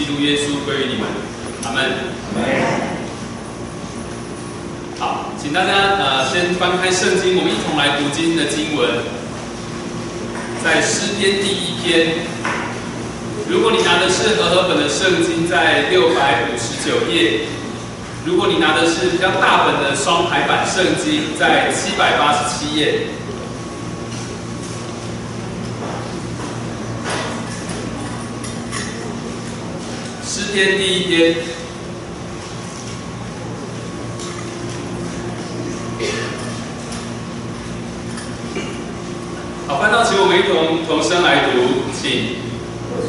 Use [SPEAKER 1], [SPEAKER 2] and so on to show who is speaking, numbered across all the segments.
[SPEAKER 1] 基督耶稣归于你们。阿门。好，请大家呃先翻开圣经，我们一同来读今天的经文，在诗篇第一篇。如果你拿的是和合本的圣经，在六百五十九页；如果你拿的是比较大本的双排版圣经，在七百八十七页。篇第一篇，好，翻到，请我们一同同声来读，请。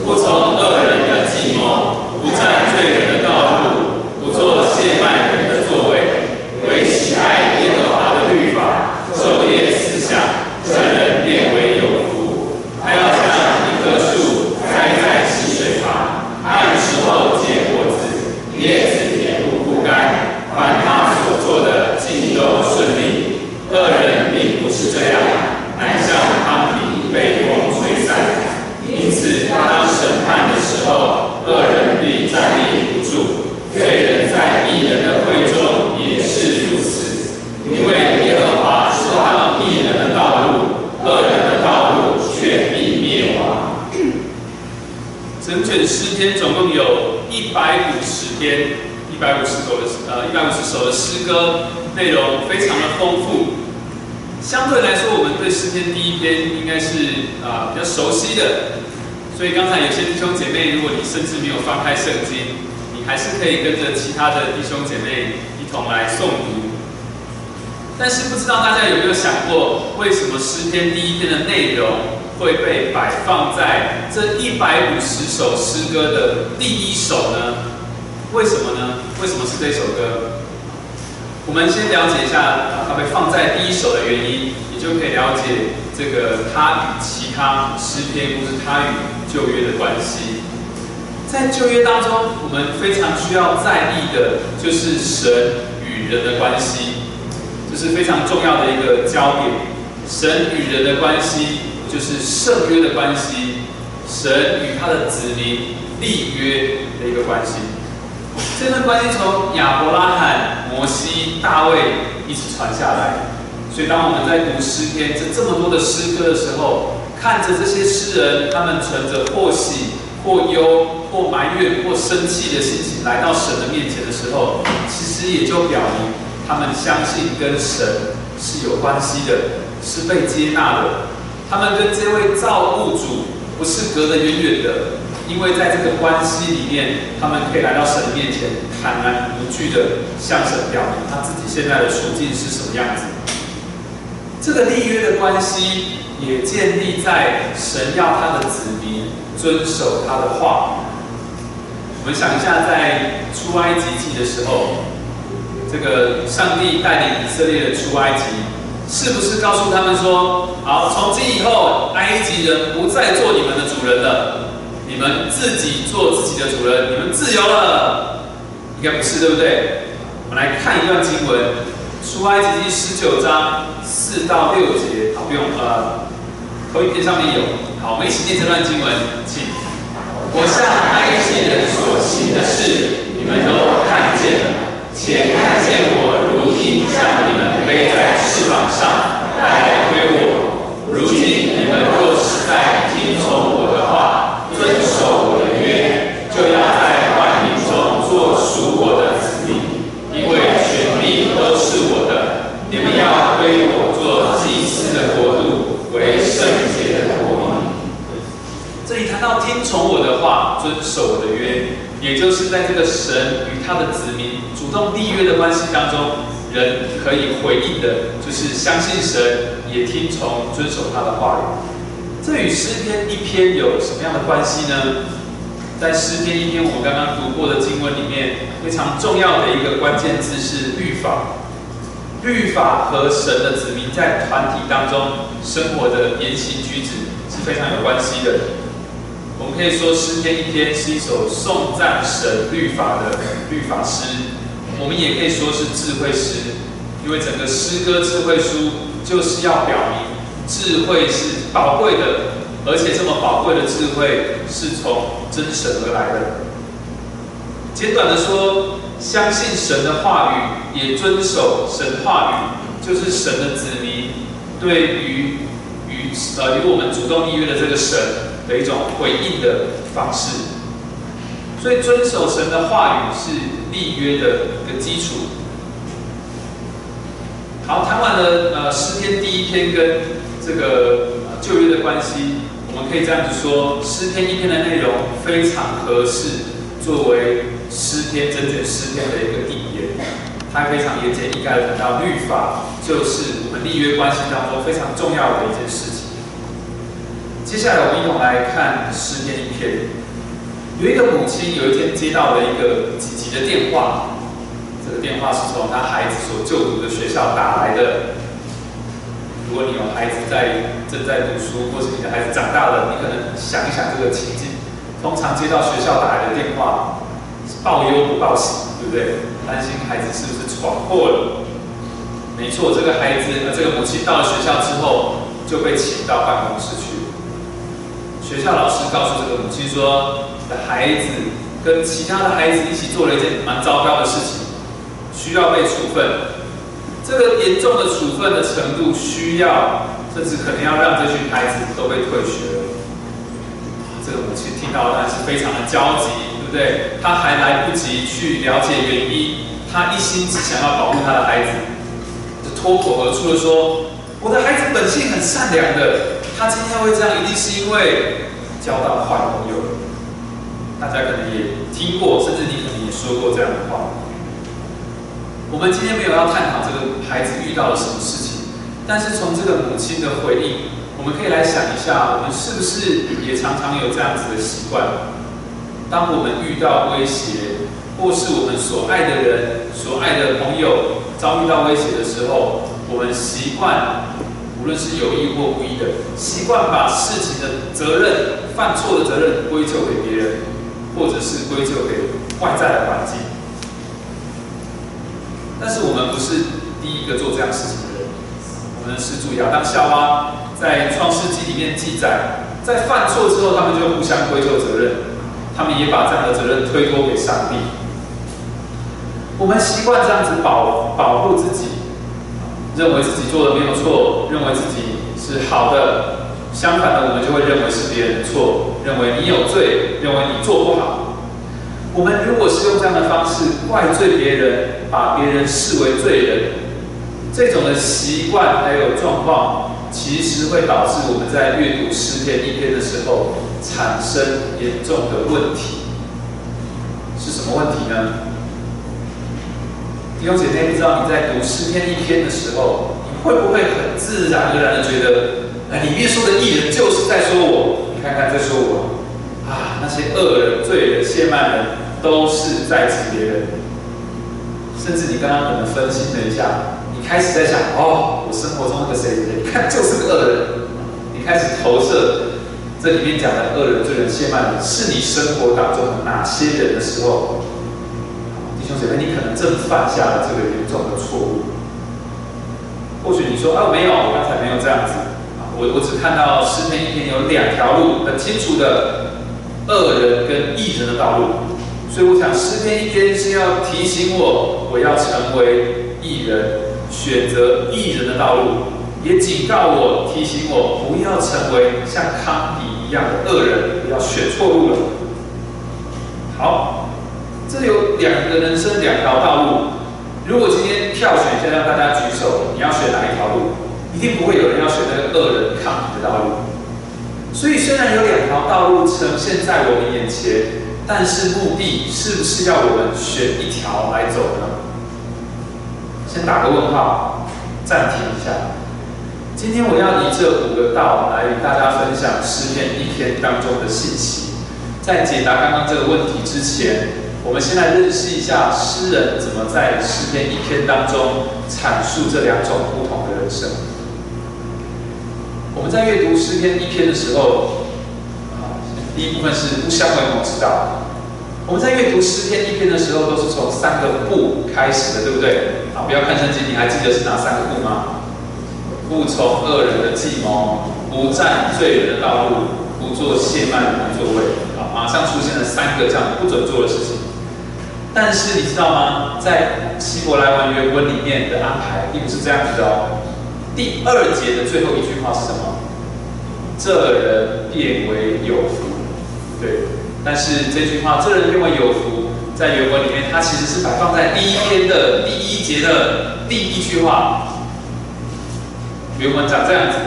[SPEAKER 1] 不从恶人的计谋，不占罪人的道路，不做亵慢人的作为，唯喜爱耶和华的律法，昼夜思想，这人变为有福。他要像一棵树栽在溪水旁，按时候结果子，叶子也不枯干。凡他所做的尽都顺利。恶人并不是这样，乃像汤瓶被风吹散。因此，当审判的时候，恶人必站立不住；罪人在义人的会中也是如此。因为耶和华知道义人的道路，恶人的道路却必灭亡。整卷诗篇总共有一百五十篇，一百五十首的呃一百五十首的诗歌，内容非常的丰富。相对来说，我们对诗篇第一篇应该是啊比较熟悉的。所以刚才有些弟兄姐妹，如果你甚至没有翻开圣经，你还是可以跟着其他的弟兄姐妹一同来诵读。但是不知道大家有没有想过，为什么诗篇第一篇的内容会被摆放在这一百五十首诗歌的第一首呢？为什么呢？为什么是这首歌？我们先了解一下它被放在第一首的原因，你就可以了解这个它与其他诗篇或是它与旧约的关系。在旧约当中，我们非常需要在意的就是神与人的关系，这是非常重要的一个焦点。神与人的关系就是圣约的关系，神与他的子民立约的一个关系。这段关系从亚伯拉罕、摩西、大卫一直传下来，所以当我们在读诗篇这这么多的诗歌的时候，看着这些诗人，他们存着或喜、或忧、或埋怨、或生气的心情来到神的面前的时候，其实也就表明他们相信跟神是有关系的，是被接纳的。他们跟这位造物主不是隔得远远的。因为在这个关系里面，他们可以来到神面前，坦然无惧的向神表明他自己现在的处境是什么样子。这个立约的关系也建立在神要他的子民遵守他的话。我们想一下，在出埃及记的时候，这个上帝带领以色列的出埃及，是不是告诉他们说：好，从今以后，埃及人不再做你们的主人了？你们自己做自己的主人，你们自由了，应该不是对不对？我们来看一段经文，出埃及记十九章四到六节，好，不用呃，投影片上面有，好，我们一起念这段经文，请。我向埃及人所行的事，你们都看见了，且看见我如鹰将你们背在翅膀上带来归我。如今你们若是在听从我的话。遵守我的约，就要在万民中做属我的子民，因为权力都是我的。你们要归我做祭司的国度，为圣洁的国民。这里谈到听从我的话，遵守我的约，也就是在这个神与他的子民主动立约的关系当中，人可以回应的，就是相信神，也听从遵守他的话语。这与诗篇一篇有什么样的关系呢？在诗篇一篇我们刚刚读过的经文里面，非常重要的一个关键字是律法。律法和神的子民在团体当中生活的言行举止是非常有关系的。我们可以说诗篇一篇是一首颂赞神律法的律法诗，我们也可以说是智慧诗，因为整个诗歌智慧书就是要表明。智慧是宝贵的，而且这么宝贵的智慧是从真神而来的。简短的说，相信神的话语，也遵守神话语，就是神的子民对于与呃与我们主动立约的这个神的一种回应的方式。所以遵守神的话语是立约的一个基础。好，谈完了呃诗篇第一篇跟这个旧约的关系，我们可以这样子说，诗篇一篇的内容非常合适作为。诗篇整卷诗篇的一个底言，它非常言简意赅的谈到律法就是我们立约关系当中非常重要的一件事情。接下来我们一同来看诗篇一篇。有一个母亲有一天接到了一个紧急的电话，这个电话是从她孩子所就读的学校打来的。如果你有孩子在正在读书，或是你的孩子长大了，你可能想一想这个情景。通常接到学校打来的电话。报忧不报喜，对不对？担心孩子是不是闯祸了？没错，这个孩子，呃，这个母亲到了学校之后就被请到办公室去。学校老师告诉这个母亲说：“孩子跟其他的孩子一起做了一件蛮糟糕的事情，需要被处分。这个严重的处分的程度，需要甚至可能要让这群孩子都被退学了。”这个母亲听到当然是非常的焦急。对，他还来不及去了解原因，他一心只想要保护他的孩子，就脱口而出的说：“我的孩子本性很善良的，他今天会这样，一定是因为交到坏朋友。”大家可能也听过，甚至你可能也说过这样的话。我们今天没有要探讨这个孩子遇到了什么事情，但是从这个母亲的回应，我们可以来想一下，我们是不是也常常有这样子的习惯？当我们遇到威胁，或是我们所爱的人、所爱的朋友遭遇到威胁的时候，我们习惯，无论是有意或无意的，习惯把事情的责任、犯错的责任归咎给别人，或者是归咎给外在的环境。但是我们不是第一个做这样事情的人。我们是注意亚当夏娃在创世纪里面记载，在犯错之后，他们就互相归咎责任。他们也把这样的责任推脱给上帝。我们习惯这样子保保护自己，认为自己做的没有错，认为自己是好的。相反的，我们就会认为是别人的错，认为你有罪，认为你做不好。我们如果是用这样的方式怪罪别人，把别人视为罪人，这种的习惯还有状况，其实会导致我们在阅读诗篇一篇的时候。产生严重的问题是什么问题呢？弟兄姐妹，不知道你在读诗篇一篇的时候，你会不会很自然而然的觉得，哎，里面说的艺人就是在说我？你看看在说我啊，那些恶人、罪人、亵慢人，都是在指别人。甚至你刚刚可能分析了一下，你开始在想，哦，我生活中那个谁谁谁，看就是个恶人。你开始投射。这里面讲的恶人、罪人、亵慢人，是你生活当中哪些人的时候？弟兄姐妹，你可能正犯下了这个严重的错误。或许你说：“啊，没有，我刚才没有这样子。”我我只看到诗篇一篇有两条路，很清楚的恶人跟义人的道路。所以我想，诗篇一篇是要提醒我，我要成为义人，选择义人的道路。也警告我，提醒我不要成为像康迪一样的恶人，不要选错路了。好，这有两个人生两条道路。如果今天票选，先让大家举手，你要选哪一条路？一定不会有人要选那个恶人康迪的道路。所以虽然有两条道路呈现在我们眼前，但是目的是不是要我们选一条来走呢？先打个问号，暂停一下。今天我要以这五个道来与大家分享诗篇一篇当中的信息。在解答刚刚这个问题之前，我们先来认识一下诗人怎么在诗篇一篇当中阐述这两种不同的人生。我们在阅读诗篇一篇的时候，啊，第一部分是不相为谋之道。我们在阅读诗篇一篇的时候，都是从三个不开始的，对不对？啊，不要看圣经，你还记得是哪三个不吗？不从恶人的计谋，不占罪人的道路，不做亵慢人的座位。啊，马上出现了三个这样不准做的事情。但是你知道吗？在希伯来文原文里面的安排并不是这样子的哦。第二节的最后一句话是什么？这人变为有福，对。但是这句话“这人变为有福”在原文里面，它其实是摆放在第一篇的第一节的第一句话。原文长这样子：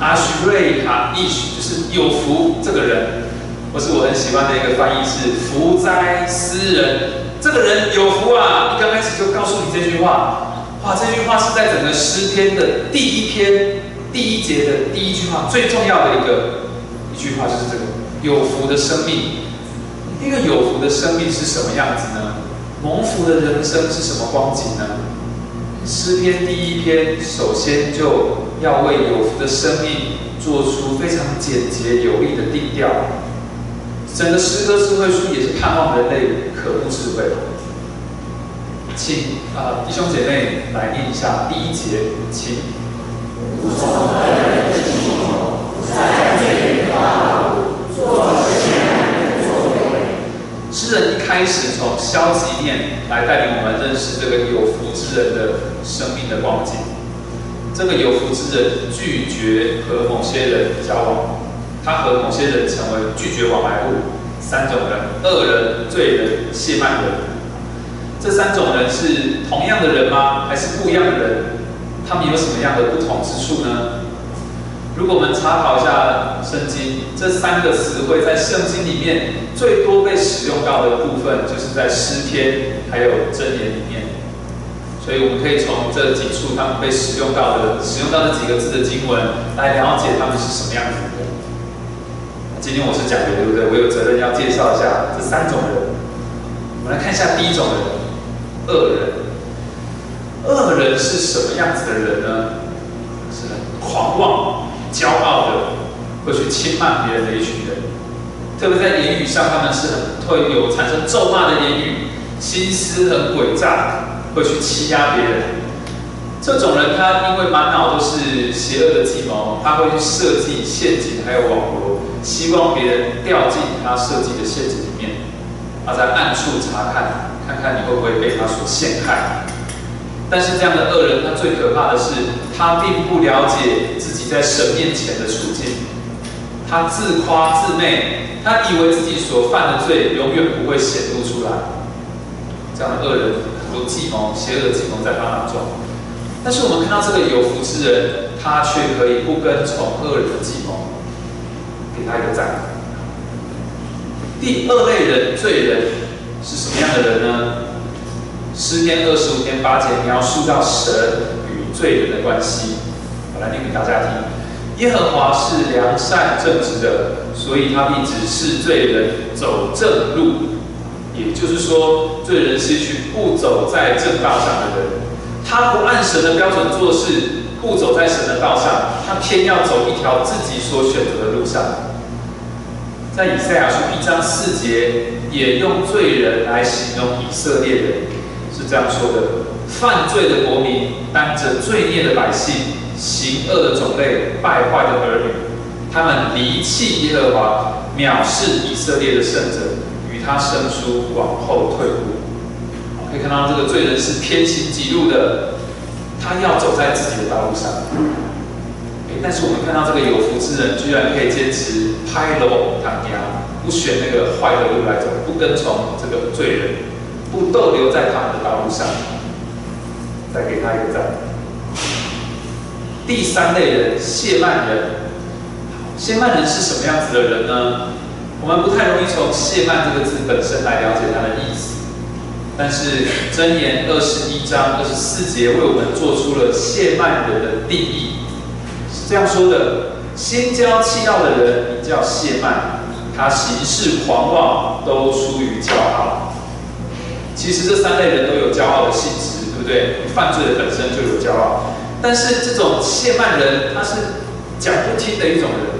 [SPEAKER 1] 阿许瑞卡伊许，就是有福这个人。或是我很喜欢的一个翻译是“福哉斯人”，这个人有福啊！一刚开始就告诉你这句话，哇，这句话是在整个诗篇的第一篇第一节的第一句话，最重要的一个一句话就是这个“有福的生命”。那个有福的生命是什么样子呢？蒙福的人生是什么光景呢？诗篇第一篇首先就要为有福的生命做出非常简洁有力的定调。整个诗歌智慧书也是盼望人类可悟智慧。请啊弟兄姐妹来念一下第一节，请。诗人一开始从消极面来带领我们认识这个有福之人的生命的光景。这个有福之人拒绝和某些人交往。他和某些人成为拒绝往来户，三种人：恶人、罪人、亵慢人。这三种人是同样的人吗？还是不一样的人？他们有什么样的不同之处呢？如果我们查考一下圣经，这三个词汇在圣经里面最多被使用到的部分，就是在诗篇还有箴言里面。所以我们可以从这几处他们被使用到的、使用到的几个字的经文，来了解他们是什么样子的。今天我是讲员，对不对？我有责任要介绍一下这三种人。我们来看一下第一种人，恶人。恶人是什么样子的人呢？是狂妄、骄傲的，会去轻慢别人的一群人。特别在言语上，他们是很会有产生咒骂的言语，心思很诡诈，会去欺压别人。这种人，他因为满脑都是邪恶的计谋，他会去设计陷阱，还有网络。希望别人掉进他设计的陷阱里面，他在暗处查看，看看你会不会被他所陷害。但是这样的恶人，他最可怕的是，他并不了解自己在神面前的处境，他自夸自媚，他以为自己所犯的罪永远不会显露出来。这样的恶人，很多计谋、邪恶计谋在他当中。但是我们看到这个有福之人，他却可以不跟从恶人的计谋。给他一个赞。第二类人，罪人是什么样的人呢？诗篇二十五篇八节描述到神与罪人的关系，我来念给大家听。耶和华是良善正直的，所以他必指示罪人走正路。也就是说，罪人是一群不走在正道上的人，他不按神的标准做事。不走在神的道上，他偏要走一条自己所选择的路上。在以赛亚书一章四节，也用罪人来形容以色列人，是这样说的：犯罪的国民，担着罪孽的百姓，行恶的种类，败坏的儿女，他们离弃耶和华，藐视以色列的圣者，与他生疏，往后退步。可以看到这个罪人是偏行己路的。他要走在自己的道路上，但是我们看到这个有福之人，居然可以坚持拍楼挡牙，不选那个坏的路来走，不跟从这个罪人，不逗留在他们的道路上，再给他一个赞。第三类人，谢曼人。谢曼人是什么样子的人呢？我们不太容易从谢曼这个字本身来了解他的意思。但是箴言二十一章二十四节为我们做出了谢曼人的定义，是这样说的：心焦气傲的人名叫谢曼，他行事狂妄，都出于骄傲。其实这三类人都有骄傲的性质，对不对？犯罪的本身就有骄傲，但是这种谢曼人，他是讲不听的一种人。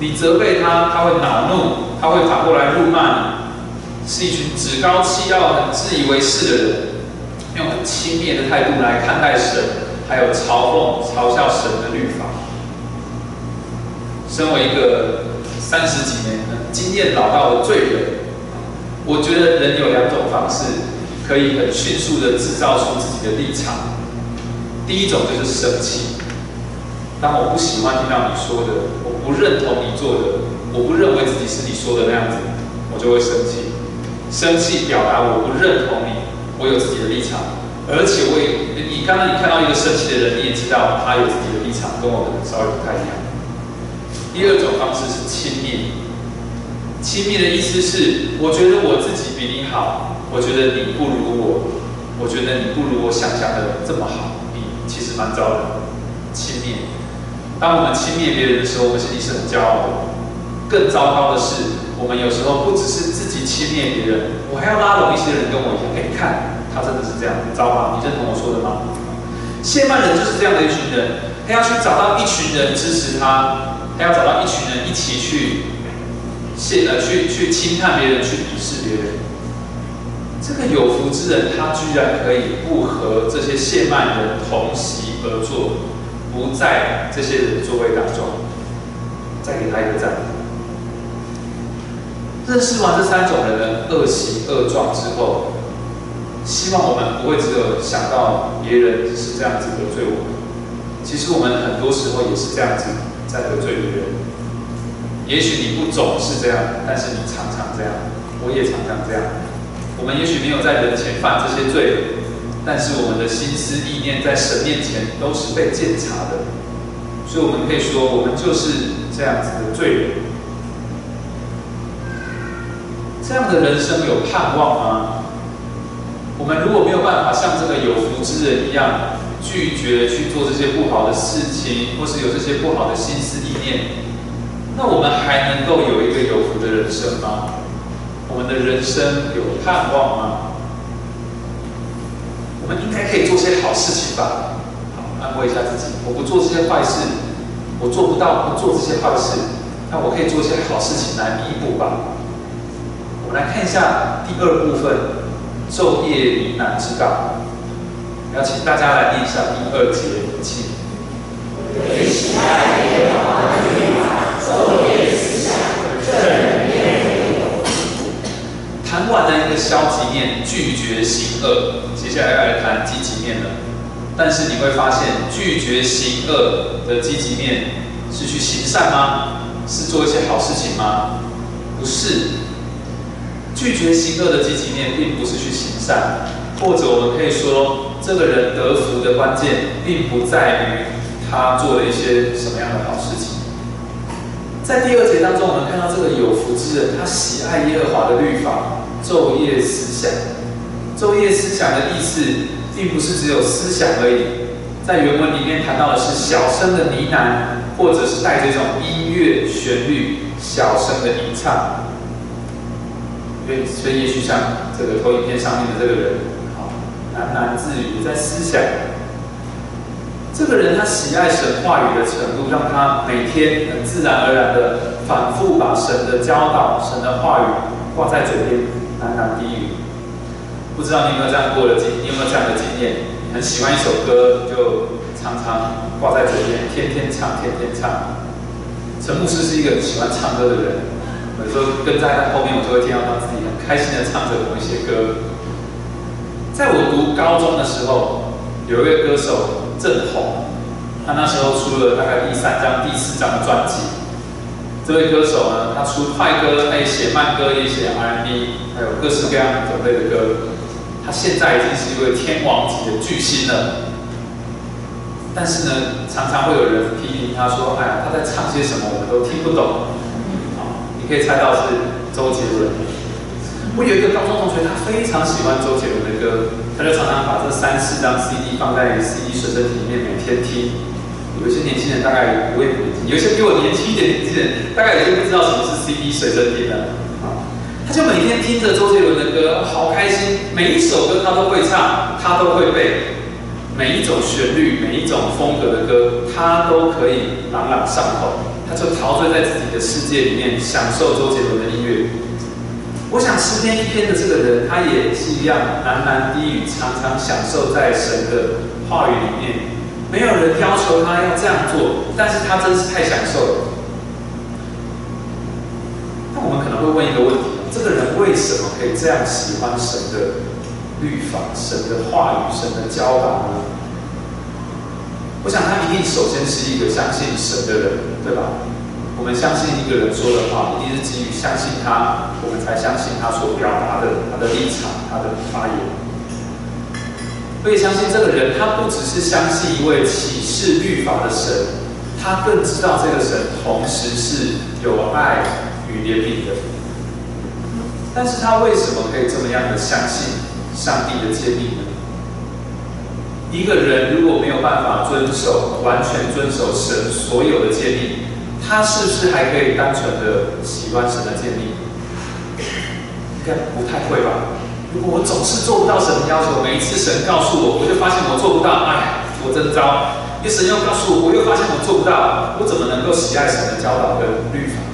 [SPEAKER 1] 你责备他，他会恼怒，他会反过来辱骂你。是一群趾高气傲、很自以为是的人，用很轻蔑的态度来看待神，还有嘲讽、嘲笑神的律法。身为一个三十几年经验老道的罪人，我觉得人有两种方式：可以很迅速的制造出自己的立场。第一种就是生气，当我不喜欢听到你说的，我不认同你做的，我不认为自己是你说的那样子，我就会生气。生气表达我不认同你，我有自己的立场，而且我也，你刚刚你看到一个生气的人，你也知道他有自己的立场，跟我的稍微不太一样。第二种方式是轻蔑。亲密的意思是，我觉得我自己比你好，我觉得你不如我，我觉得你不如我想象的这么好，你其实蛮糟的。轻蔑，当我们轻蔑别人的时候，我们心里是很骄傲的。更糟糕的是，我们有时候不只是自己轻蔑别人，我还要拉拢一些人跟我一样。哎，看，他真的是这样，糟糕，你认同我说的吗？谢曼人就是这样的一群人，他要去找到一群人支持他，他要找到一群人一起去。现呃去去轻看别人，去鄙视别人，这个有福之人，他居然可以不和这些谢曼人同席而坐，不在这些人座位当中，再给他一个赞。认识完这三种人的恶习恶状之后，希望我们不会只有想到别人是这样子得罪我们，其实我们很多时候也是这样子在得罪别人。也许你不总是这样，但是你常常这样，我也常常这样。我们也许没有在人前犯这些罪，但是我们的心思意念在神面前都是被检查的。所以，我们可以说，我们就是这样子的罪人。这样的人生有盼望吗？我们如果没有办法像这个有福之人一样，拒绝去做这些不好的事情，或是有这些不好的心思意念。那我们还能够有一个有福的人生吗？我们的人生有盼望吗？我们应该可以做些好事情吧？好，安慰一下自己，我不做这些坏事，我做不到不做这些坏事，那我可以做一些好事情来弥补吧。我们来看一下第二部分，昼夜呢喃之道。邀请大家来念一下第二节，请。谈完了一个消极面，拒绝行恶，接下来要来谈积极面了。但是你会发现，拒绝行恶的积极面是去行善吗？是做一些好事情吗？不是。拒绝行恶的积极面，并不是去行善，或者我们可以说，这个人得福的关键，并不在于他做了一些什么样的好事情。在第二节当中，我们看到这个有福之人，他喜爱耶和华的律法，昼夜思想。昼夜思想的意思，并不是只有思想而已，在原文里面谈到的是小声的呢喃，或者是带这种音乐旋律，小声的吟唱。所以，所以也许像这个投影片上面的这个人，喃喃自语，在思想。这个人他喜爱神话语的程度，让他每天很自然而然的反复把神的教导、神的话语挂在嘴边，喃喃低语。不知道你有没有这样过的经，你有没有这样的经验？很喜欢一首歌，就常常挂在嘴边，天天唱，天天唱。陈牧师是一个喜欢唱歌的人，有时候跟在他后面，我就会听到他自己很开心的唱着某一些歌。在我读高中的时候，有一位歌手。正红，他那时候出了大概第三张、第四张的专辑。这位歌手呢，他出快歌，他也写慢歌，也写 R&B，还有各式各样种类的歌。他现在已经是一位天王级的巨星了。但是呢，常常会有人批评他说：“哎呀，他在唱些什么，我们都听不懂。”好，你可以猜到是周杰伦。我有一个高中同学，他非常喜欢周杰伦的歌。他就常常把这三四张 CD 放在 CD 随身听里面，每天听。有一些年轻人大概不会年轻，有一些比我年轻一点年轻人，大概已经不知道什么是 CD 随身听了。啊，他就每天听着周杰伦的歌，好开心。每一首歌他都会唱，他都会背。每一种旋律，每一种风格的歌，他都可以朗朗上口。他就陶醉在自己的世界里面，享受周杰伦的音乐。我想诗篇一篇的这个人，他也是一样喃喃低语，常常享受在神的话语里面。没有人要求他要这样做，但是他真是太享受了。那我们可能会问一个问题：这个人为什么可以这样喜欢神的律法、神的话语、神的教导呢？我想他一定首先是一个相信神的人，对吧？我们相信一个人说的话，一定是基于相信他，我们才相信他所表达的他的立场、他的发言。所以相信这个人，他不只是相信一位启示律法的神，他更知道这个神同时是有爱与怜悯的。但是他为什么可以这么样的相信上帝的诫命呢？一个人如果没有办法遵守、完全遵守神所有的诫命，他是不是还可以单纯的喜欢神的建立？应该不太会吧。如果我总是做不到神的要求，每一次神告诉我，我就发现我做不到，哎，我真糟。因为神又告诉我，我又发现我做不到，我怎么能够喜爱神的教导跟律法？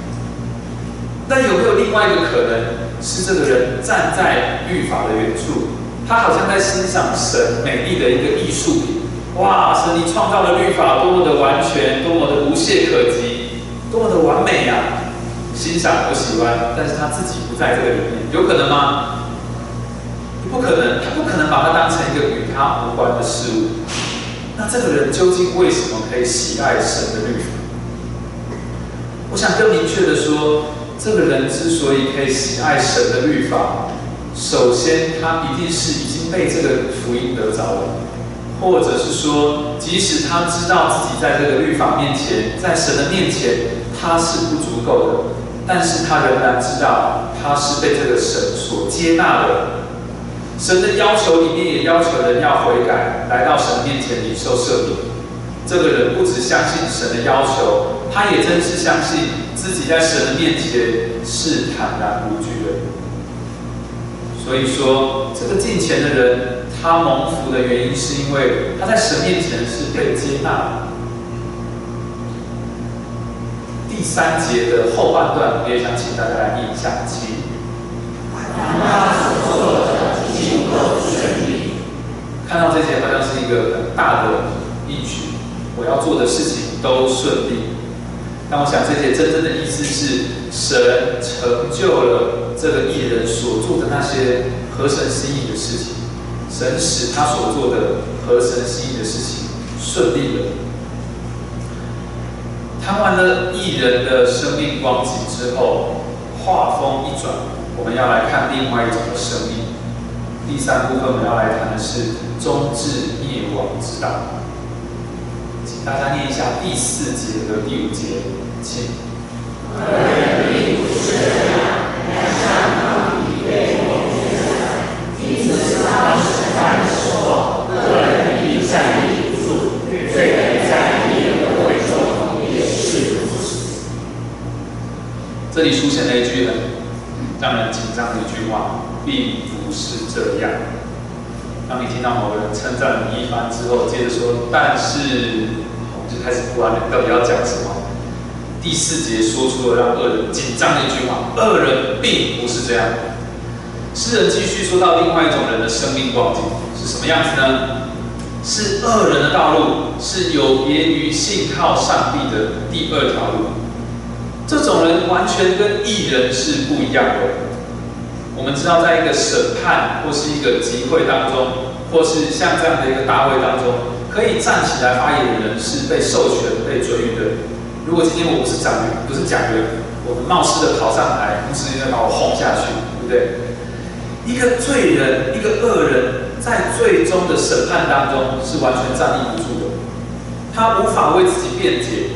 [SPEAKER 1] 那有没有另外一个可能？是这个人站在律法的远处，他好像在欣赏神美丽的一个艺术品。哇，神你创造的律法多么的完全，多么的无懈可击，多么的完美呀！欣赏我喜欢，但是他自己不在这个里面，有可能吗？不可能，他不可能把它当成一个与他无关的事物。那这个人究竟为什么可以喜爱神的律法？我想更明确的说。这个人之所以可以喜爱神的律法，首先他一定是已经被这个福音得着了，或者是说，即使他知道自己在这个律法面前，在神的面前他是不足够的，但是他仍然知道他是被这个神所接纳的。神的要求里面也要求人要悔改，来到神面前领受赦免。这个人不只相信神的要求，他也真是相信。自己在神的面前是坦然无惧的，所以说这个敬虔的人，他蒙福的原因是因为他在神面前是被接纳的。第三节的后半段，我也想请大家来念一下，请。看到这节好像是一个很大的应许，我要做的事情都顺利。但我想，这些真正的意思是，神成就了这个艺人所做的那些合神心意的事情，神使他所做的合神心意的事情顺利了。谈完了艺人的生命光景之后，画风一转，我们要来看另外一种的生命。第三部分我们要来谈的是终至灭亡之道。请大家念一下第四节和第五节，请。里出现了一句很让人紧张的一句话，并不是这样。当你听到某个人称赞你一番之后，接着说，但是。我就开始不安了，到底要讲什么？第四节说出了让恶人紧张的一句话：恶人并不是这样。诗人继续说到另外一种人的生命光景是什么样子呢？是恶人的道路是有别于信靠上帝的第二条路。这种人完全跟异人是不一样的。我们知道，在一个审判或是一个集会当中，或是像这样的一个大会当中。可以站起来发言的人是被授权、被准予的。如果今天我不是讲员，不是讲员，我们冒失的跑上台，不是应该把我轰下去，对不对？一个罪人，一个恶人，在最终的审判当中是完全站立不住的。他无法为自己辩解。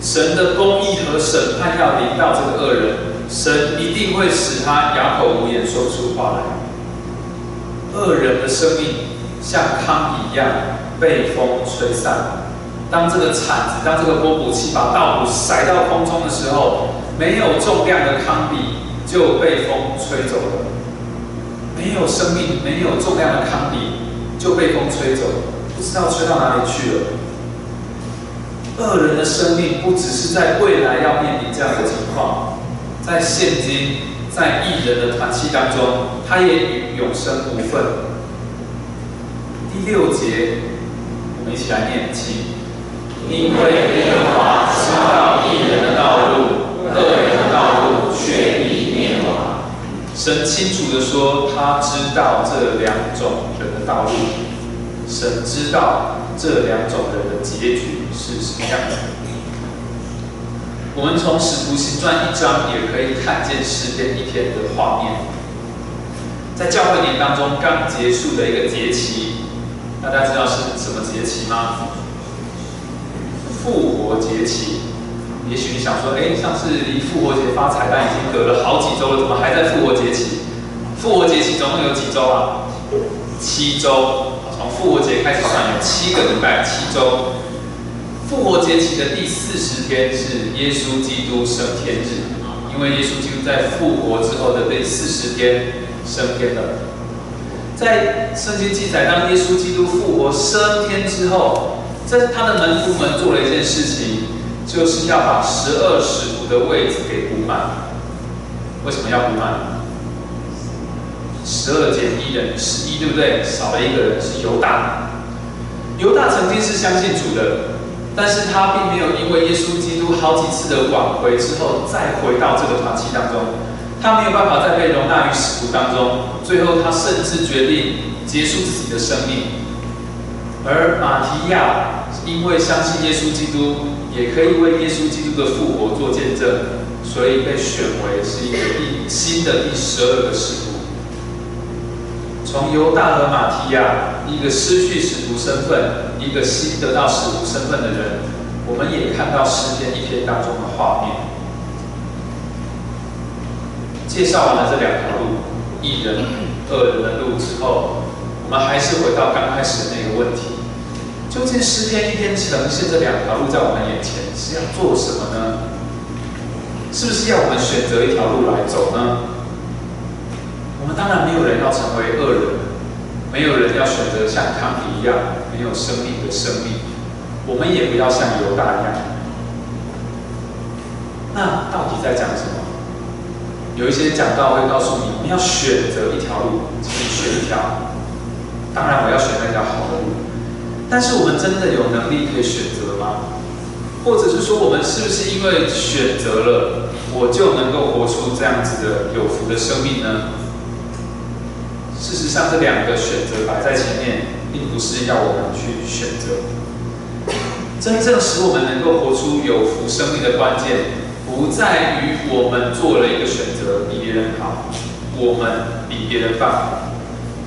[SPEAKER 1] 神的公义和审判要临到这个恶人，神一定会使他哑口无言，说不出话来。恶人的生命像糠一样。被风吹散。当这个铲子，当这个波补器把稻谷塞到空中的时候，没有重量的糠秕就被风吹走了。没有生命、没有重量的糠秕就被风吹走，不知道吹到哪里去了。恶人的生命不只是在未来要面临这样的情况，在现今，在异人的团契当中，他也与永生无份。第六节。我们一起来念经，因为耶和华知道艺人的道路，恶人的道路却必灭亡。神清楚的说，他知道这两种人的道路，神知道这两种人的结局是什么样的。我们从使徒行传一章也可以看见诗篇一天的画面。在教会年当中刚结束的一个节期，大家知道是什么节期吗？复活节期。也许你想说，哎，上次离复活节发彩蛋已经隔了好几周了，怎么还在复活节期？复活节期总共有几周啊？七周。从复活节开始算，有七个礼拜，七周。复活节期的第四十天是耶稣基督升天日，因为耶稣基督在复活之后的第四十天升天了。在圣经记载，当耶稣基督复活升天之后，在他的门徒们做了一件事情，就是要把十二使徒的位置给补满。为什么要补满？十二减一人十一，对不对？少了一个人是犹大。犹大曾经是相信主的。但是他并没有因为耶稣基督好几次的挽回之后，再回到这个团契当中，他没有办法再被容纳于使徒当中。最后，他甚至决定结束自己的生命。而马提亚因为相信耶稣基督，也可以为耶稣基督的复活做见证，所以被选为是一个第新的第十二个使徒。从犹大和马提亚，一个失去使徒身份，一个新得到使徒身份的人，我们也看到诗篇一篇当中的画面。介绍完了这两条路，一人、二人的路之后，我们还是回到刚开始的那个问题：究竟诗篇一篇呈现这两条路在我们眼前是要做什么呢？是不是要我们选择一条路来走呢？我们当然没有人要成为恶人，没有人要选择像康比一样没有生命的生命，我们也不要像犹大一样。那到底在讲什么？有一些讲道会告诉你，我们要选择一条路，请选一条。当然，我要选那条好的路。但是，我们真的有能力可以选择吗？或者是说，我们是不是因为选择了，我就能够活出这样子的有福的生命呢？事实上，这两个选择摆在前面，并不是要我们去选择。真正使我们能够活出有福生命的关键，不在于我们做了一个选择比别人好，我们比别人棒。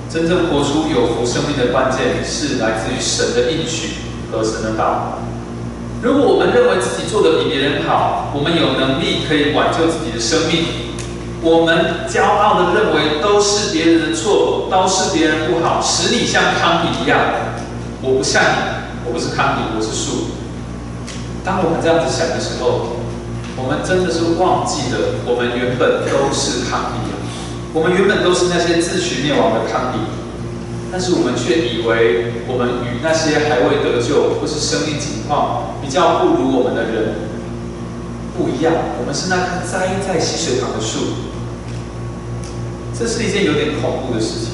[SPEAKER 1] 真正活出有福生命的关键，是来自于神的应许和神的道。如果我们认为自己做的比别人好，我们有能力可以挽救自己的生命。我们骄傲的认为都是别人的错，都是别人不好，使你像康比一样。我不像你，我不是康比，我是树。当我们这样子想的时候，我们真的是忘记了，我们原本都是康比，我们原本都是那些自取灭亡的康比，但是我们却以为我们与那些还未得救或是生命情况比较不如我们的人不一样。我们是那棵栽在溪水旁的树。这是一件有点恐怖的事情。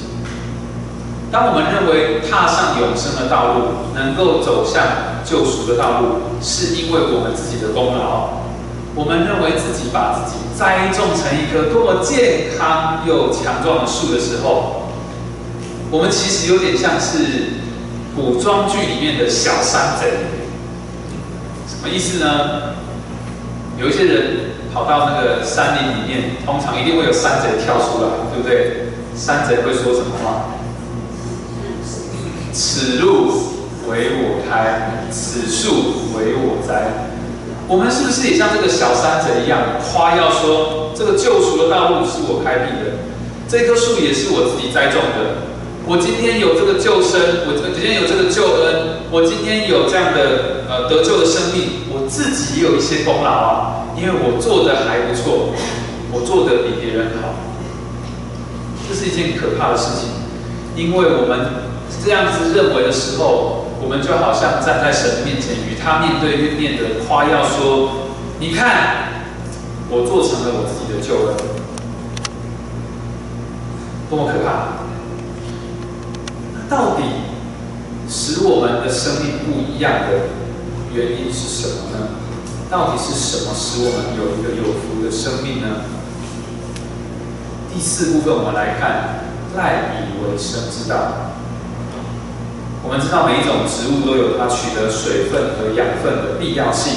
[SPEAKER 1] 当我们认为踏上永生的道路，能够走向救赎的道路，是因为我们自己的功劳。我们认为自己把自己栽种成一棵多么健康又强壮的树的时候，我们其实有点像是古装剧里面的小山贼。什么意思呢？有一些人。跑到那个山林里面，通常一定会有山贼跳出来，对不对？山贼会说什么话？此路为我开，此树为我栽。我们是不是也像这个小山贼一样，夸耀说这个救赎的道路是我开辟的，这棵树也是我自己栽种的。我今天有这个救生，我今天有这个救恩，我今天有这样的呃得救的生命，我自己也有一些功劳啊。因为我做的还不错，我做的比别人好，这是一件可怕的事情。因为我们这样子认为的时候，我们就好像站在神面前，与他面对面的夸耀说：“你看，我做成了我自己的救恩，多么可怕！”到底使我们的生命不一样的原因是什么呢？到底是什么使我们有一个有福的生命呢？第四部分，我们来看赖以为生之道。我们知道每一种植物都有它取得水分和养分的必要性。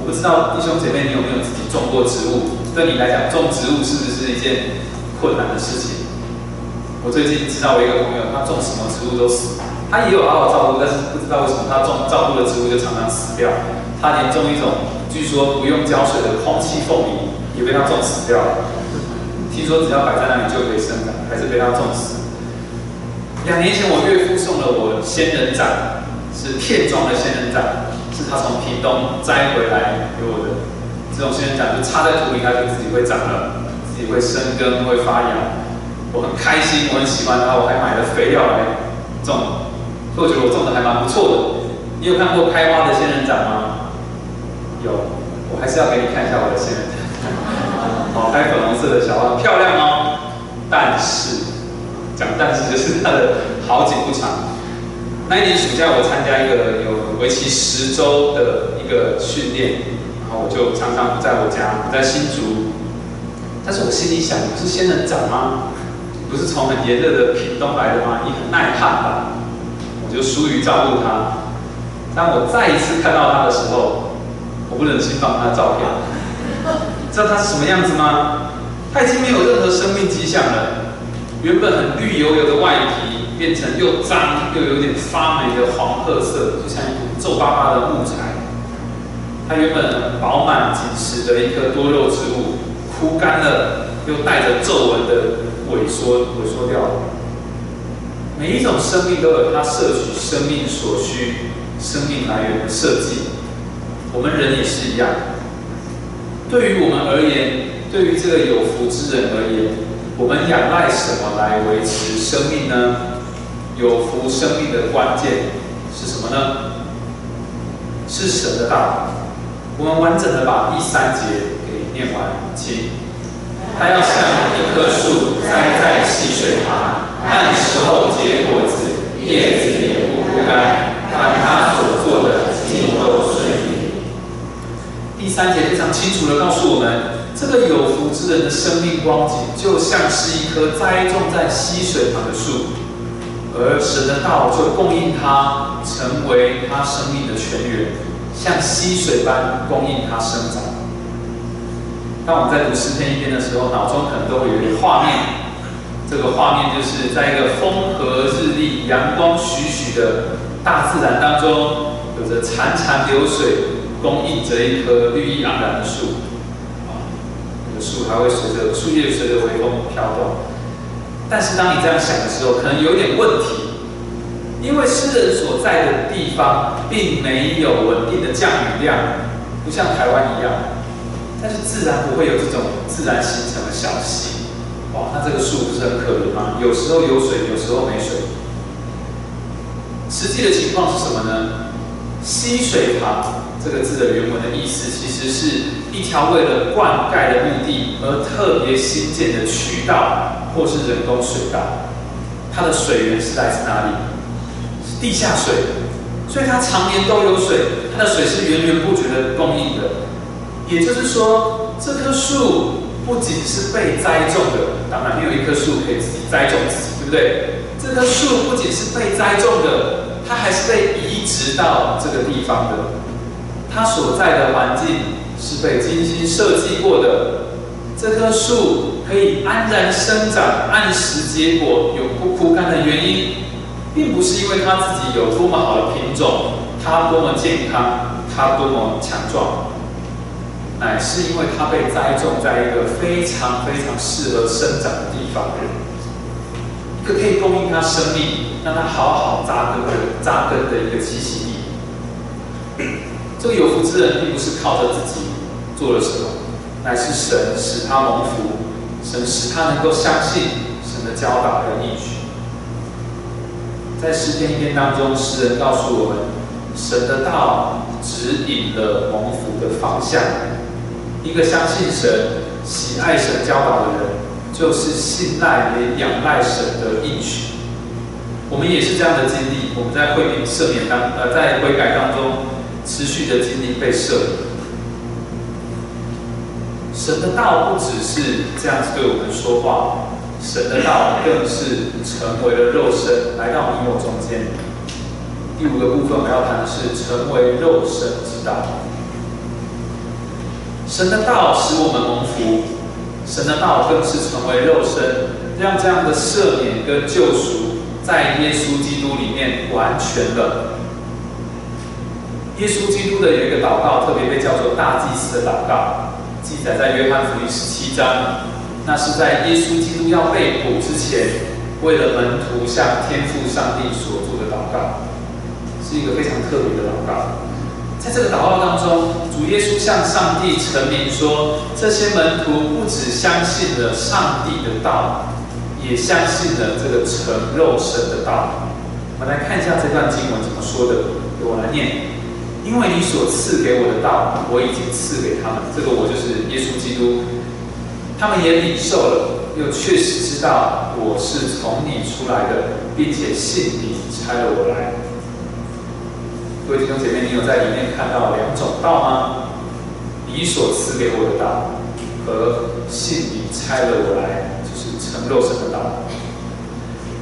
[SPEAKER 1] 我不知道弟兄姐妹，你有没有自己种过植物？对你来讲，种植物是不是一件困难的事情？我最近知道我一个朋友，他种什么植物都死。他也有好好照顾，但是不知道为什么他种照顾的植物就常常死掉。他连种一种据说不用浇水的空气凤梨，也被他种死掉了。听说只要摆在那里就可以生长，还是被他种死。两年前我岳父送了我仙人掌，是片状的仙人掌，是他从屏东摘回来给我的。这种仙人掌就插在土里，它就自己会长了，自己会生根，会发芽。我很开心，我很喜欢它，我还买了肥料来种，所以我觉得我种的还蛮不错的。你有看过开花的仙人掌吗？有，我还是要给你看一下我的仙人掌。好，开粉红色的小花，漂亮哦。但是，讲但是就是它的好景不长。那一年暑假，我参加一个有为期十周的一个训练，然后我就常常不在我家，不在新竹。但是我心里想，不是仙人掌吗？不是从很炎热的屏东来的吗？你很耐旱吧？我就疏于照顾它。当我再一次看到它的时候，我不忍心放它的照片。知道它是什么样子吗？它已经没有任何生命迹象了。原本很绿油油的外皮，变成又脏又有点发霉的黄褐色，就像一股皱巴巴的木材。它原本饱满紧实的一棵多肉植物，枯干了，又带着皱纹的。萎缩，萎缩掉了。每一种生命都有它摄取生命所需、生命来源的设计。我们人也是一样。对于我们而言，对于这个有福之人而言，我们仰赖什么来维持生命呢？有福生命的关键是什么呢？是神的道。我们完整的把第三节给念完，请。它要像一棵树栽在溪水旁，按时候结果子，叶子也不枯干。凡他所做的尽都顺利。第三节非常清楚的告诉我们，这个有福之人的生命光景，就像是一棵栽种在溪水旁的树，而神的道就供应他，成为他生命的泉源，像溪水般供应他生长。当我们在读诗篇一篇的时候，脑中可能都会有一个画面。这个画面就是在一个风和日丽、阳光徐徐的大自然当中，有着潺潺流水，供应着一棵绿意盎然的树。啊，那个树还会随着树叶随着微风飘动。但是当你这样想的时候，可能有点问题，因为诗人所在的地方并没有稳定的降雨量，不像台湾一样。但是自然不会有这种自然形成的小溪，哇，那这个树不是很可怜吗？有时候有水，有时候没水。实际的情况是什么呢？溪水旁这个字的原文的意思，其实是一条为了灌溉的目的而特别新建的渠道，或是人工水道。它的水源是来自哪里？是地下水，所以它常年都有水，它的水是源源不绝的供应的。也就是说，这棵树不仅是被栽种的，当然没有一棵树可以自己栽种自己，对不对？这棵树不仅是被栽种的，它还是被移植到这个地方的。它所在的环境是被精心设计过的。这棵树可以安然生长、按时结果、永不枯干的原因，并不是因为它自己有多么好的品种，它多么健康，它多么强壮。乃是因为它被栽种在一个非常非常适合生长的地方，一个可以供应它生命、让它好好扎根的扎根的一个栖息地。这个有福之人并不是靠着自己做了什么，乃是神使他蒙福，神使他能够相信神的教导和应许。在诗篇一篇当中，诗人告诉我们，神的道指引了蒙福的方向。一个相信神、喜爱神教导的人，就是信赖也仰赖神的应许。我们也是这样的经历。我们在会民赦免当呃，在悔改当中，持续的经历被赦免。神的道不只是这样子对我们说话，神的道更是成为了肉身，来到你我中间。第五个部分我要谈的是成为肉身之道。神的道使我们蒙福，神的道更是成为肉身，让这样的赦免跟救赎在耶稣基督里面完全的。耶稣基督的有一个祷告，特别被叫做大祭司的祷告，记载在约翰福音十七章。那是在耶稣基督要被捕之前，为了门徒向天父上帝所做的祷告，是一个非常特别的祷告。在这个祷告当中，主耶稣向上帝陈明说，这些门徒不只相信了上帝的道，也相信了这个成肉身的道。我们来看一下这段经文怎么说的，由我来念。因为你所赐给我的道，我已经赐给他们。这个我就是耶稣基督，他们也领受了，又确实知道我是从你出来的，并且信你差了我来。各位弟兄姐妹，你有在里面看到两种道吗？你所赐给我的道和信你差了我来，就是成肉身的道。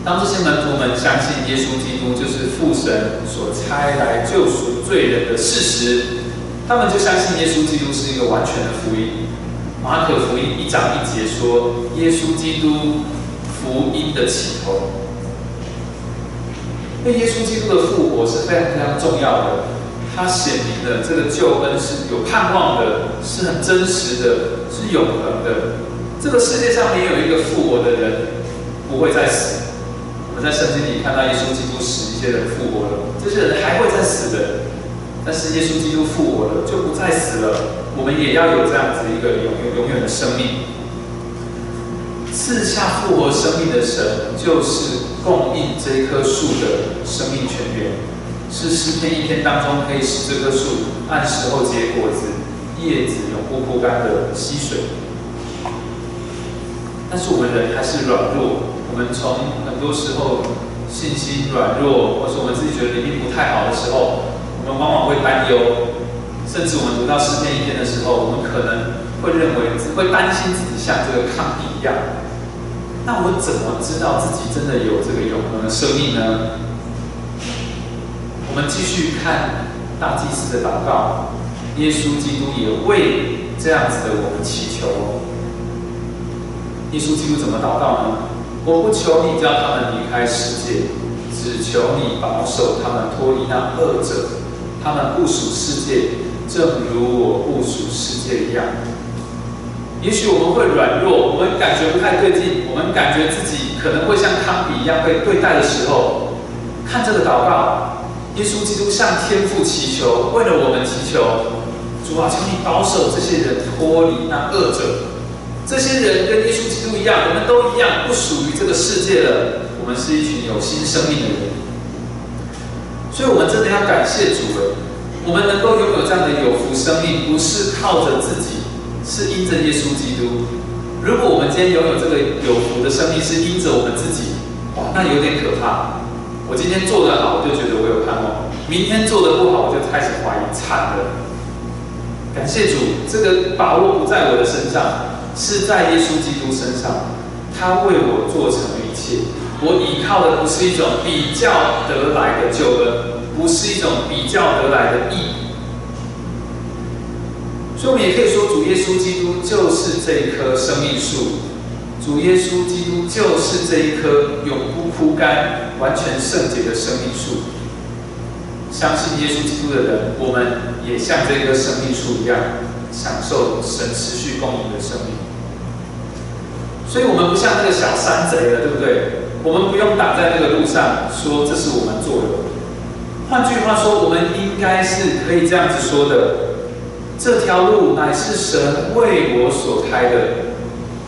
[SPEAKER 1] 当这些门徒们相信耶稣基督就是父神所差来救赎罪人的事实，他们就相信耶稣基督是一个完全的福音。马可福音一章一节说：“耶稣基督福音的起头。”因为耶稣基督的复活是非常非常重要的，它显明了这个救恩是有盼望的，是很真实的，是永恒的。这个世界上没有一个复活的人不会再死。我们在圣经里看到耶稣基督使一些人复活了，这些人还会再死的，但是耶稣基督复活了就不再死了。我们也要有这样子一个永永远的生命。赐下复活生命的神，就是供应这棵树的生命泉源，是诗篇一天当中可以使这棵树按时候结果子，叶子永不枯干的溪水。但是我们人还是软弱。我们从很多时候信心软弱，或是我们自己觉得灵命不太好的时候，我们往往会担忧，甚至我们读到诗篇一篇的时候，我们可能会认为只会担心自己像这个抗地一样。那我怎么知道自己真的有这个永恒的生命呢？我们继续看大祭司的祷告，耶稣基督也为这样子的我们祈求。耶稣基督怎么祷告呢？我不求你叫他们离开世界，只求你保守他们脱离那恶者。他们不属世界，正如我不属世界一样。也许我们会软弱，我们感觉不太对劲，我们感觉自己可能会像康比一样被对待的时候，看这个祷告，耶稣基督向天父祈求，为了我们祈求，主啊，求你保守这些人脱离那恶者。这些人跟耶稣基督一样，我们都一样，不属于这个世界了。我们是一群有新生命的人，所以，我们真的要感谢主了。我们能够拥有这样的有福生命，不是靠着自己，是因着耶稣基督。如果我们今天拥有这个有福的生命，是因着我们自己，哇，那有点可怕。我今天做得好，我就觉得我有盼望；明天做得不好，我就开始怀疑，惨了。感谢主，这个把握不在我的身上。是在耶稣基督身上，他为我做成了一切。我依靠的不是一种比较得来的救恩，不是一种比较得来的义。所以，我们也可以说，主耶稣基督就是这一棵生命树，主耶稣基督就是这一棵永不枯干、完全圣洁的生命树。相信耶稣基督的人，我们也像这棵生命树一样，享受神持续供应的生命。所以，我们不像那个小山贼了，对不对？我们不用挡在那个路上，说这是我们做的。换句话说，我们应该是可以这样子说的：这条路乃是神为我所开的，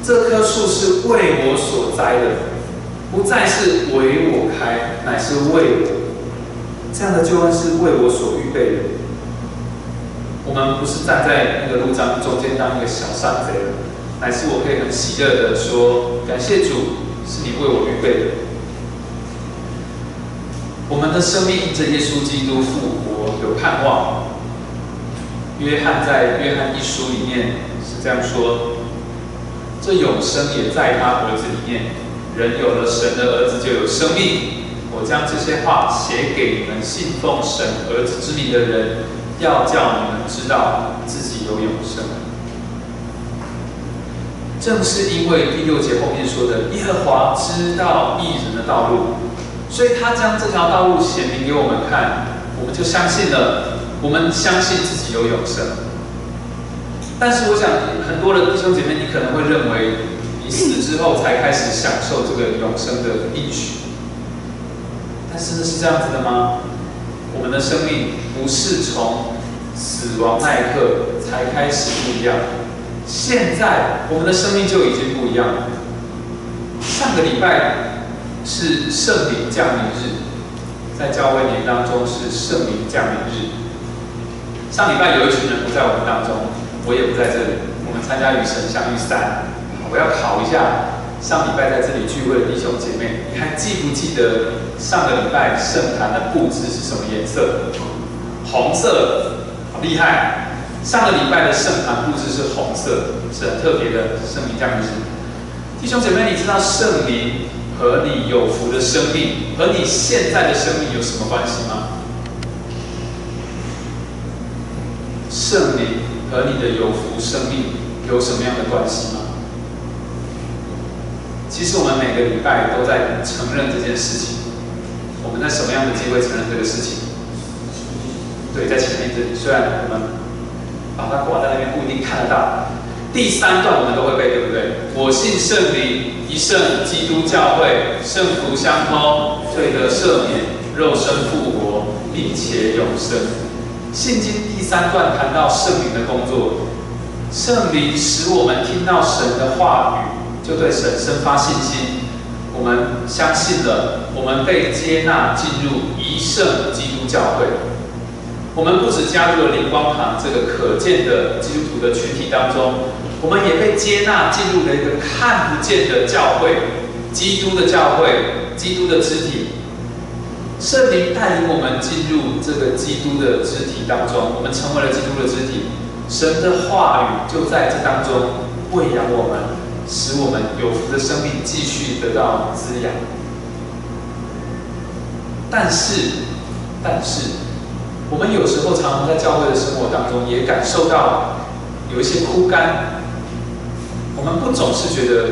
[SPEAKER 1] 这棵树是为我所栽的，不再是为我开，乃是为我。这样的救恩是为我所预备的。我们不是站在那个路障中间当一个小山贼了。乃是我可以很喜乐的说，感谢主，是你为我预备的。我们的生命因着耶稣基督复活有盼望。约翰在约翰一书里面是这样说：这永生也在他儿子里面。人有了神的儿子，就有生命。我将这些话写给你们信奉神儿子之名的人，要叫你们知道自己有永生。正是因为第六节后面说的耶和华知道异人的道路，所以他将这条道路显明给我们看，我们就相信了。我们相信自己有永生。但是我想，很多的弟兄姐妹，你可能会认为。你死之后才开始享受这个永生的应许，但是是这样子的吗？我们的生命不是从死亡那一刻才开始不一样，现在我们的生命就已经不一样了。上个礼拜是圣灵降临日，在教会年当中是圣灵降临日。上礼拜有一群人不在我们当中，我也不在这里，我们参加与神相遇三。我要考一下上礼拜在这里聚会的弟兄姐妹，你还记不记得上个礼拜圣坛的布置是什么颜色？红色，好厉害！上个礼拜的圣坛布置是红色，是很特别的圣灵降临。弟兄姐妹，你知道圣灵和你有福的生命和你现在的生命有什么关系吗？圣灵和你的有福生命有什么样的关系吗？其实我们每个礼拜都在承认这件事情。我们在什么样的机会承认这个事情？对，在前面这里，虽然我们把它挂在那边不一定看得到。第三段我们都会背，对不对？我信圣灵，一圣基督教会，圣福相通，罪得赦免，肉身复活，并且永生。现今第三段谈到圣灵的工作，圣灵使我们听到神的话语。就对神生发信心，我们相信了，我们被接纳进入一圣基督教会。我们不止加入了灵光堂这个可见的基督徒的群体当中，我们也被接纳进入了一个看不见的教会——基督的教会，基督的肢体。圣灵带领我们进入这个基督的肢体当中，我们成为了基督的肢体。神的话语就在这当中喂养我们。使我们有福的生命继续得到滋养，但是，但是，我们有时候常常在教会的生活当中也感受到有一些枯干。我们不总是觉得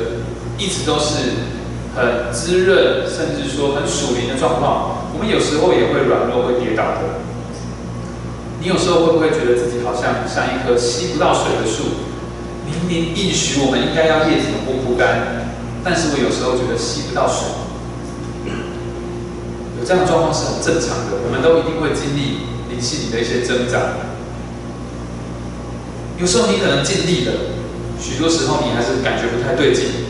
[SPEAKER 1] 一直都是很滋润，甚至说很属灵的状况。我们有时候也会软弱，会跌倒的。你有时候会不会觉得自己好像像一棵吸不到水的树？明明应许我们应该要叶子不枯干，但是我有时候觉得吸不到水。有这样的状况是很正常的，我们都一定会经历灵性里的一些挣扎。有时候你可能尽力了，许多时候你还是感觉不太对劲。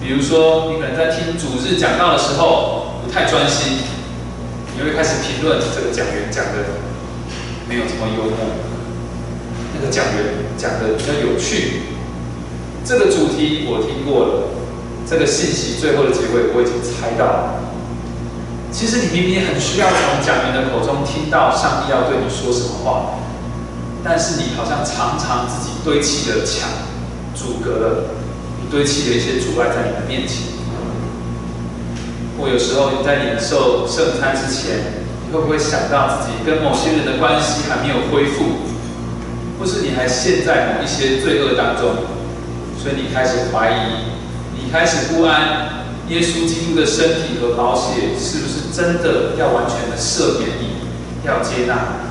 [SPEAKER 1] 比如说，你可能在听主日讲道的时候不太专心，就会开始评论这个讲员讲的没有这么幽默。那个讲员讲的比较有趣，这个主题我听过了，这个信息最后的结尾我已经猜到了。其实你明明很需要从讲员的口中听到上帝要对你说什么话，但是你好像常常自己堆砌的墙阻隔了，你堆砌的一些阻碍在你的面前。或有时候你在领受圣餐之前，你会不会想到自己跟某些人的关系还没有恢复？或是你还陷在某一些罪恶当中，所以你开始怀疑，你开始不安，耶稣基督的身体和宝血是不是真的要完全的赦免你，要接纳？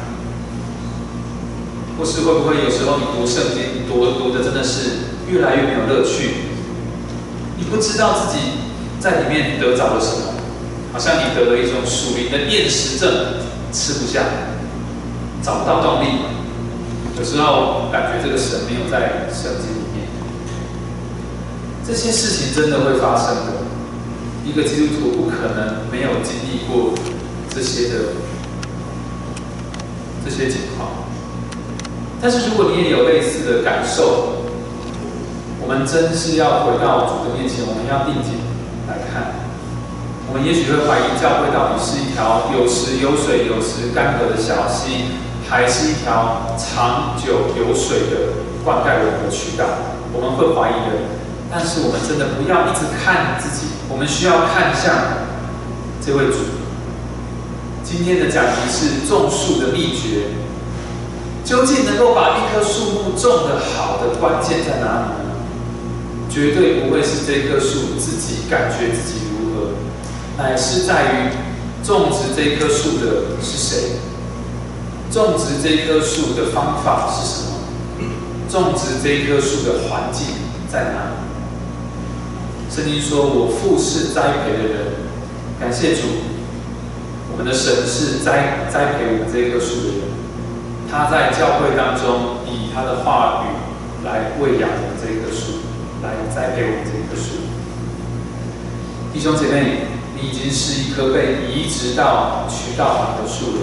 [SPEAKER 1] 或是会不会有时候你读圣经读读的真的是越来越没有乐趣？你不知道自己在里面得着了什么，好像你得了一种属灵的厌食症，吃不下，找不到动力。有时候感觉这个神没有在圣经里面，这些事情真的会发生的。一个基督徒不可能没有经历过这些的这些情况。但是如果你也有类似的感受，我们真是要回到主的面前，我们要定睛。我们也许会怀疑教会到底是一条有时有水、有时干涸的小溪。还是一条长久有水的灌溉我们的渠道，我们会怀疑的。但是我们真的不要一直看自己，我们需要看向这位主。今天的讲题是种树的秘诀，究竟能够把一棵树木种得好的关键在哪里呢？绝对不会是这棵树自己感觉自己，乃是在于种植这棵树的是谁，种植这棵树的方法是什么，种植这棵树的环境在哪里。圣经说：“我父是栽培的人，感谢主，我们的神是栽栽培我们这棵树的人。他在教会当中以他的话语来喂养我们这棵树，来栽培我们这棵树。弟兄姐妹，你已经是一棵被移植到渠道旁的树了。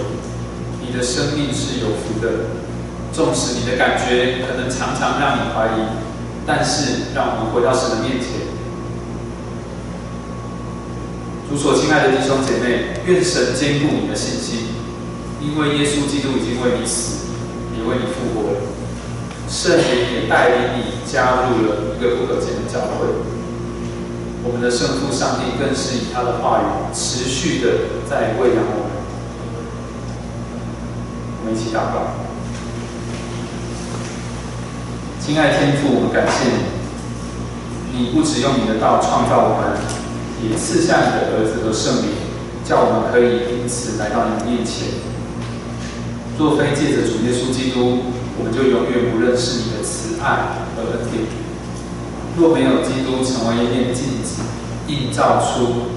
[SPEAKER 1] 你的生命是有福的，纵使你的感觉可能常常让你怀疑，但是让我们回到神的面前。”主所亲爱的弟兄姐妹，愿神坚固你的信心，因为耶稣基督已经为你死，也为你复活了。圣灵也带领你加入了一个不可见的教会。我们的圣父上帝更是以他的话语持续的在喂养我们。我们一起祷告。亲爱天父，我们感谢你，你不只用你的道创造我们。也赐下你的儿子和圣灵，叫我们可以因此来到你的面前。若非借着主耶稣基督，我们就永远不认识你的慈爱和恩典。若没有基督成为一面镜子，映照出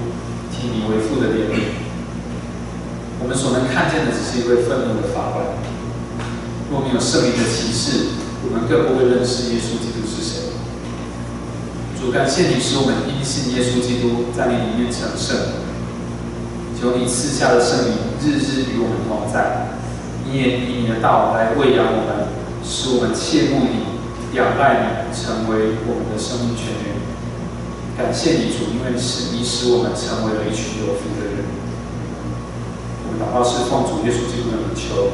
[SPEAKER 1] 替你为父的怜悯，我们所能看见的只是一位愤怒的法官。若没有圣灵的启示，我们更不会认识耶稣基督是谁。主感谢你，使我们因信耶稣基督在你里面成圣。求你赐下的圣灵日日与我们同在。你也以你的道来喂养我们，使我们切慕你、仰赖你，成为我们的生命泉源。感谢你，主，因为是你使我们成为了一群有福的人。我们祷告是奉主耶稣基督的名求。